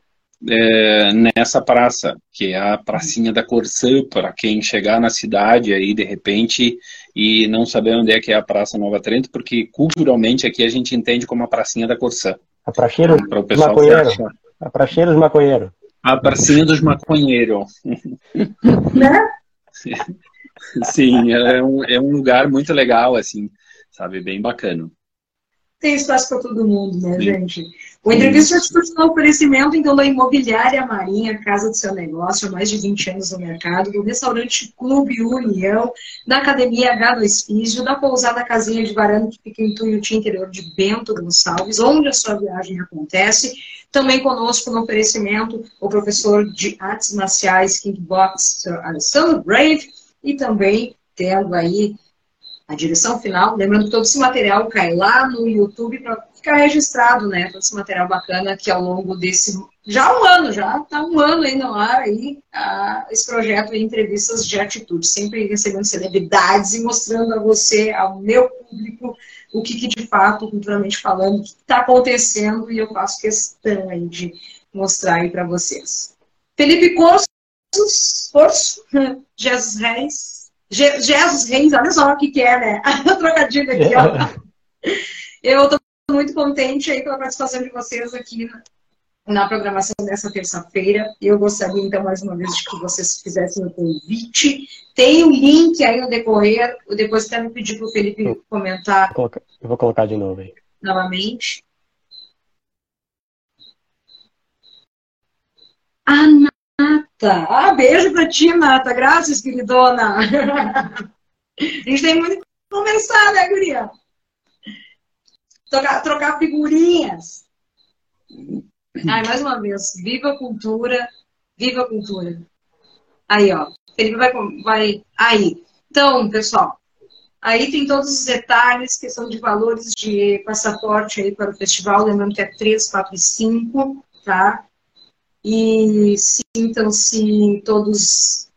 é, nessa praça, que é a pracinha da Corsã, para quem chegar na cidade aí de repente e não saber onde é que é a Praça Nova Trento, porque culturalmente aqui a gente entende como a pracinha da Corsã. A pracinha dos maconheiros. A pracinha dos maconheiros. A pracinha dos maconheiros. Né? Sim, é um, é um lugar muito legal, assim, sabe? Bem bacana. Tem espaço para todo mundo, né, Sim. gente? O entrevista atitude no oferecimento, então, da Imobiliária Marinha, casa do seu negócio, há mais de 20 anos no mercado, do restaurante Clube União, da Academia H2 Físio, da pousada Casinha de Varanda, que fica em Tuiuti, interior de Bento Gonçalves, onde a sua viagem acontece, também conosco no oferecimento o professor de artes marciais Kickbox, Sr. Alessandro Brave, e também tendo aí a direção final. Lembrando que todo esse material cai lá no YouTube para ficar registrado, né? Todo esse material bacana que ao longo desse. Já um ano, já está um ano aí no ar aí, a, esse projeto de entrevistas de atitude, sempre recebendo celebridades e mostrando a você, ao meu público, o que, que de fato, culturalmente falando, está acontecendo e eu faço questão aí de mostrar aí para vocês. Felipe Corso, Corso, Jesus Reis, Je Jesus Reis, olha só o que, que é, né? Trocadilho aqui, ó. Eu estou muito contente aí pela participação de vocês aqui na programação dessa terça-feira. Eu gostaria, então, mais uma vez, de que vocês fizessem o convite. Tem o link aí no decorrer. Depois até me pedir para o Felipe comentar. Eu vou colocar de novo aí. Novamente. A Nata. Ah, beijo para ti, Nata. Graças, queridona. A gente tem muito que conversar, né, guria? Trocar, trocar figurinhas. Ai, mais uma vez, viva a cultura, viva a cultura. Aí, ó, Felipe vai, vai. Aí. Então, pessoal, aí tem todos os detalhes, questão de valores de passaporte aí para o festival, lembrando que é 3, 4 e 5, tá? E sintam-se todos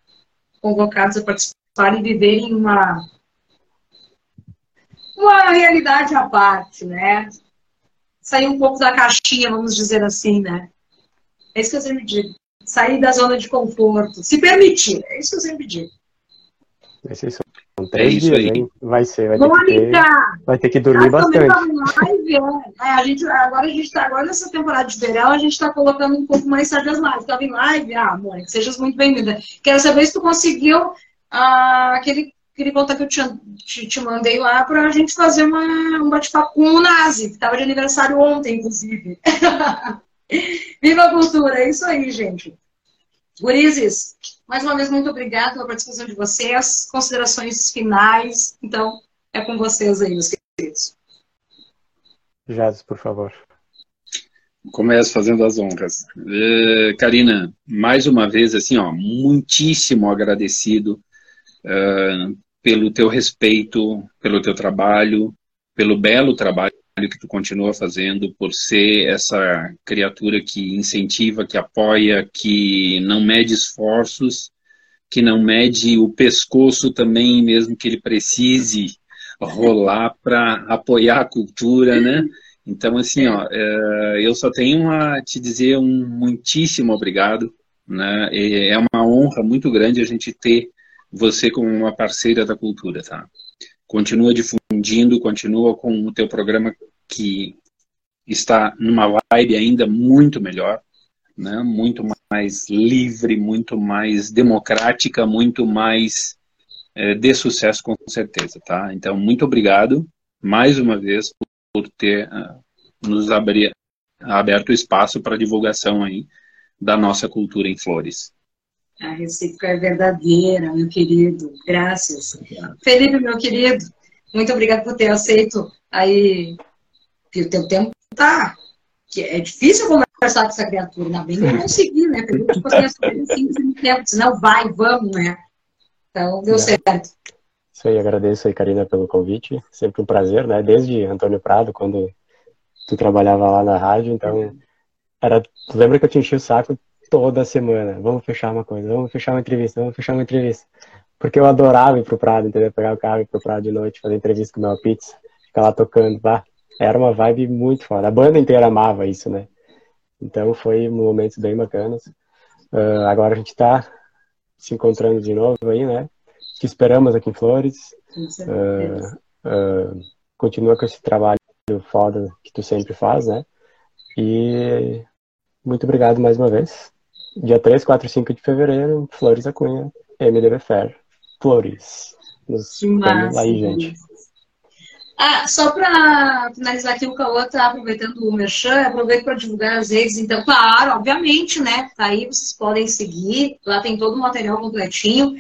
convocados a participar e viverem uma, uma realidade à parte, né? sair um pouco da caixinha, vamos dizer assim, né? É isso que eu sempre digo. Sair da zona de conforto. Se permitir. É isso que eu sempre digo. Vai ser são três é dias, aí. hein? Vai ser. Vai ter, que, ter, vai ter que dormir bastante. Live, é. a gente, agora a gente tá, agora nessa temporada de verão, a gente está colocando um pouco mais tarde as lives. Estava em live? Ah, Mônica, sejas muito bem-vinda. Quero saber se tu conseguiu ah, aquele aquele contato que eu te, te, te mandei lá para a gente fazer uma, um bate-papo com o Nazi, que estava de aniversário ontem, inclusive. Viva a cultura, é isso aí, gente. Gurizes, mais uma vez, muito obrigada pela participação de vocês. Considerações finais. Então, é com vocês aí, meus queridos. Jades, por favor. Começo fazendo as honras. Uh, Karina, mais uma vez, assim, ó, muitíssimo agradecido uh, pelo teu respeito, pelo teu trabalho, pelo belo trabalho que tu continua fazendo, por ser essa criatura que incentiva, que apoia, que não mede esforços, que não mede o pescoço também, mesmo que ele precise rolar para apoiar a cultura, né? Então, assim, ó, é, eu só tenho a te dizer um muitíssimo obrigado né? É uma honra muito grande a gente ter você como uma parceira da cultura, tá? Continua difundindo, continua com o teu programa que está numa vibe ainda muito melhor, né? Muito mais livre, muito mais democrática, muito mais é, de sucesso com certeza, tá? Então, muito obrigado mais uma vez por ter uh, nos abrir, aberto espaço para divulgação aí da nossa cultura em flores. A recíproca é verdadeira, meu querido. Graças. Felipe, meu querido, muito obrigado por ter aceito aí. O teu tempo tá. Que é difícil conversar com essa criatura, ainda bem que eu consegui, né? Porque tipo assim, assim, tempo, não vai, vamos, né? Então deu é. certo. Isso aí, agradeço aí, Karina, pelo convite. Sempre um prazer, né? Desde Antônio Prado, quando tu trabalhava lá na rádio, então era, tu lembra que eu te enchi o saco toda semana, vamos fechar uma coisa, vamos fechar uma entrevista, vamos fechar uma entrevista. Porque eu adorava ir pro Prado, entendeu? Pegar o carro e ir pro Prado de noite, fazer entrevista com o meu pizza, ficar lá tocando, tá? Era uma vibe muito foda. A banda inteira amava isso, né? Então foi momentos bem bacanas. Uh, agora a gente tá se encontrando de novo aí, né? Te esperamos aqui em Flores. Uh, uh, continua com esse trabalho foda que tu sempre faz, né? E muito obrigado mais uma vez. Dia 3, 4 e 5 de fevereiro, Flores da Cunha, MDB Fair. Flores. Nos vemos aí, gente. Ah, só para finalizar aqui, o Cauã tá aproveitando o Merchan, aproveito para divulgar as redes, então, claro, obviamente, né? Tá aí, vocês podem seguir, lá tem todo o material completinho.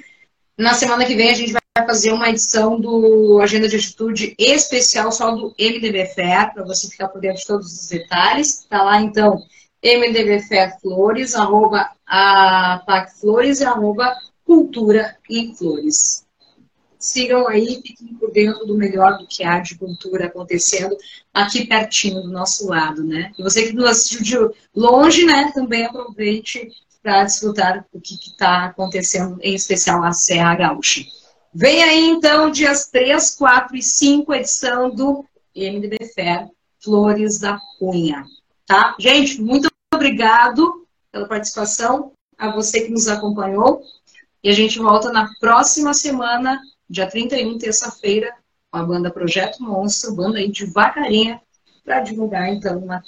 Na semana que vem a gente vai fazer uma edição do Agenda de Atitude especial só do MDBFR, para você ficar por dentro de todos os detalhes. Tá lá, então, MDBFR Flores, arroba Ataque Flores e arroba Cultura em Flores. Sigam aí, fiquem por dentro do melhor do que há de cultura acontecendo aqui pertinho do nosso lado, né? E você que nos assistiu de longe, né, também aproveite para desfrutar o que está acontecendo, em especial na Serra Gaúcha. Vem aí, então, dias 3, 4 e 5, edição do MDB Flores da Cunha. Tá? Gente, muito obrigado pela participação, a você que nos acompanhou. E a gente volta na próxima semana, dia 31, terça-feira, com a banda Projeto Monstro, banda aí de Vacarinha, para divulgar, então, uma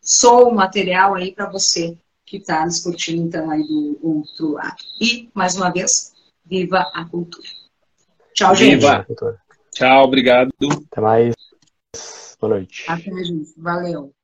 som, material aí para você que está nos curtindo, então, aí do outro lado. E, mais uma vez, viva a cultura! Tchau, Viva. gente. Tchau, obrigado. Até mais. Boa noite. Até, gente. Valeu.